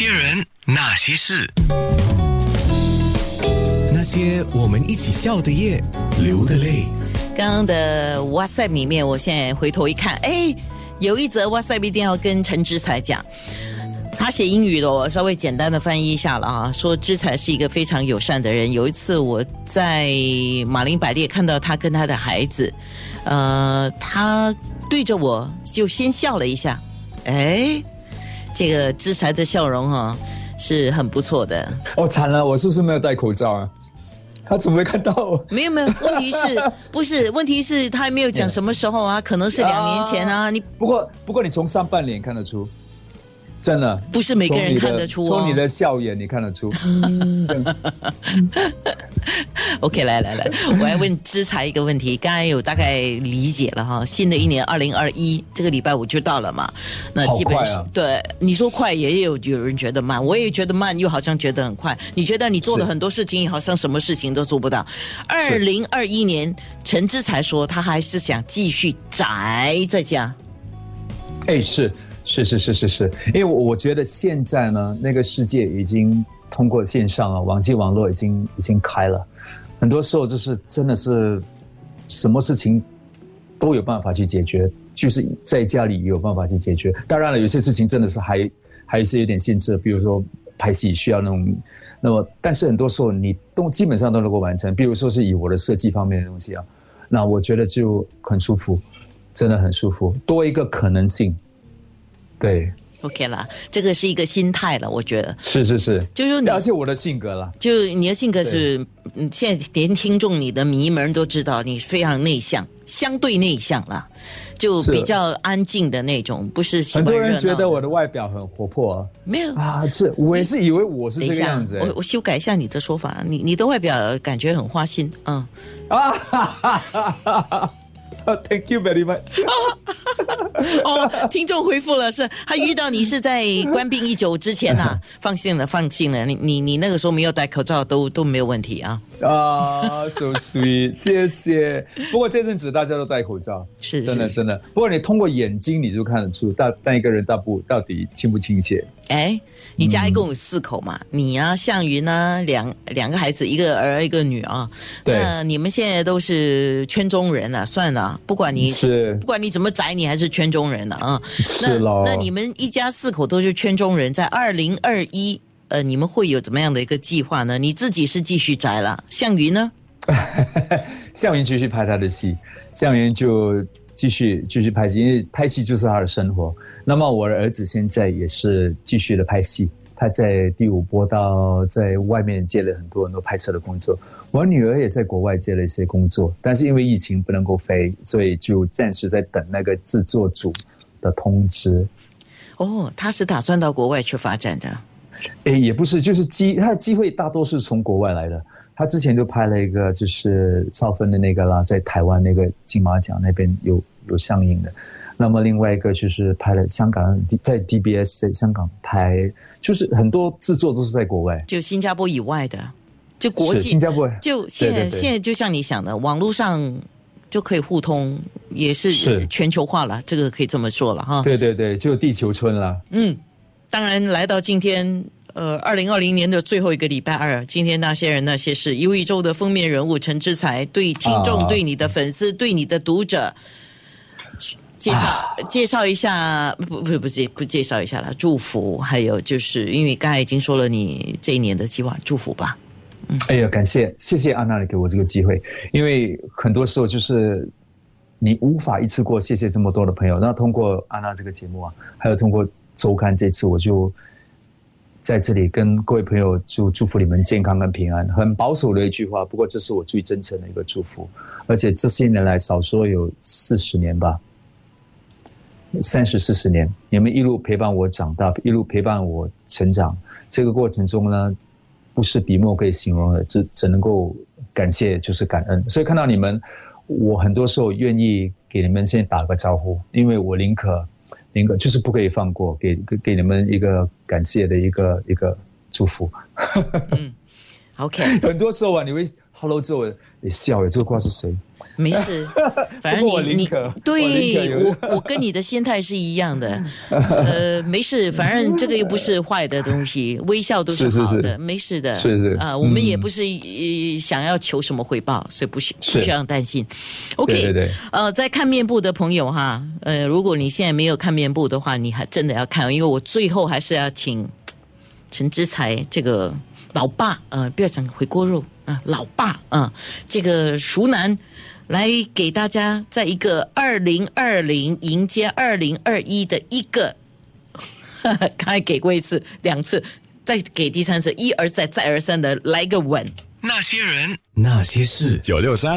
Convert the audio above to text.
些人，那些事，那些我们一起笑的夜，流的泪。刚刚的 WhatsApp 里面，我现在回头一看，哎，有一则 WhatsApp 一定要跟陈志才讲。他写英语的，我稍微简单的翻译一下了啊。说志才是一个非常友善的人。有一次我在马林百列看到他跟他的孩子，呃，他对着我就先笑了一下，哎，这个制裁的笑容哈是很不错的。哦，惨了，我是不是没有戴口罩啊？他怎么没看到我？没有没有，问题是不是？问题是他还没有讲什么时候啊？可能是两年前啊。你不过不过你从上半脸看得出。真的不是每个人看得出，从你的笑眼你看得出。OK，来来来，我来问知才一个问题。刚才有大概理解了哈，新的一年二零二一这个礼拜五就到了嘛？那基本上对你说快，也有有人觉得慢，我也觉得慢，又好像觉得很快。你觉得你做了很多事情，好像什么事情都做不到。二零二一年，陈知才说他还是想继续宅在家。哎，是。是是是是是，因为我我觉得现在呢，那个世界已经通过线上啊，网际网络已经已经开了，很多时候就是真的是什么事情都有办法去解决，就是在家里也有办法去解决。当然了，有些事情真的是还还是有点限制，比如说拍戏需要那种，那么但是很多时候你都基本上都能够完成。比如说是以我的设计方面的东西啊，那我觉得就很舒服，真的很舒服，多一个可能性。对，OK 了，这个是一个心态了，我觉得。是是是，就是而且我的性格了，就你的性格是，嗯，现在连听众你的迷们都知道你非常内向，相对内向了，就比较安静的那种，不是很多人觉得我的外表很活泼，没有。啊，是我也是以为我是这个样子，我我修改一下你的说法，你你的外表感觉很花心，嗯。啊哈哈哈哈。Thank you very much。哦，听众回复了，是他遇到你是在关病一久之前呐，放心了，放心了，你你你那个时候没有戴口罩，都都没有问题啊。啊，so sweet，谢谢。不过这阵子大家都戴口罩，是真的真的。不过你通过眼睛你就看得出，大但一个人大不到底亲不亲切。哎，你家一共有四口嘛？你啊，向云呢，两两个孩子，一个儿一个女啊。对那你们现在都是圈中人了，算了，不管你是不管你怎么宅，你还是圈中人了啊。是喽。那你们一家四口都是圈中人，在二零二一。呃，你们会有怎么样的一个计划呢？你自己是继续宅了，项云呢？项云继续拍他的戏，项云就继续继续拍戏，因为拍戏就是他的生活。那么我的儿子现在也是继续的拍戏，他在第五波到在外面接了很多很多拍摄的工作。我女儿也在国外接了一些工作，但是因为疫情不能够飞，所以就暂时在等那个制作组的通知。哦，他是打算到国外去发展的。哎，也不是，就是机他的机会大多是从国外来的。他之前就拍了一个，就是少芬的那个啦，在台湾那个金马奖那边有有上映的。那么另外一个就是拍了香港，在 DBS 在香港拍，就是很多制作都是在国外，就新加坡以外的，就国际新加坡，就现在现在就像你想的，网络上就可以互通，也是全球化了，这个可以这么说了哈。对对对，就地球村了。嗯。当然，来到今天，呃，二零二零年的最后一个礼拜二，今天那些人那些事，一周的封面人物陈志才对听众、对你的粉丝、对你的读者介绍介绍一下，不不不介不介绍一下了，祝福，还有就是因为刚才已经说了你这一年的计划，祝福吧。嗯，哎呀，感谢谢谢安娜给我这个机会，因为很多时候就是你无法一次过谢谢这么多的朋友，那通过安娜这个节目啊，还有通过。周刊这次我就在这里跟各位朋友就祝福你们健康跟平安，很保守的一句话，不过这是我最真诚的一个祝福。而且这些年来，少说有四十年吧，三十四十年，你们一路陪伴我长大，一路陪伴我成长。这个过程中呢，不是笔墨可以形容的，只只能够感谢，就是感恩。所以看到你们，我很多时候愿意给你们先打个招呼，因为我宁可。宁可就是不可以放过，给给给你们一个感谢的一个一个祝福。嗯，OK。很多时候啊，你会 hello 之后你笑诶，这个卦是谁？没事，反正你你对我我跟你的心态是一样的，呃，没事，反正这个又不是坏的东西，微笑都是好的，是。没事的，是是。啊，我们也嗯。不是呃想要求什么回报，所以不需不需要担心。OK，对对对。呃，在看面部的朋友哈，呃，如果你现在没有看面部的话，你还真的要看，因为我最后还是要请陈之才这个老爸，呃，不要讲回锅肉啊、老爸啊、这个熟男来给大家在一个二零二零迎接二零二一的一个，刚才给过一次、两次，再给第三次，一而再、再而三的来个吻。那些人，那些事。九六三。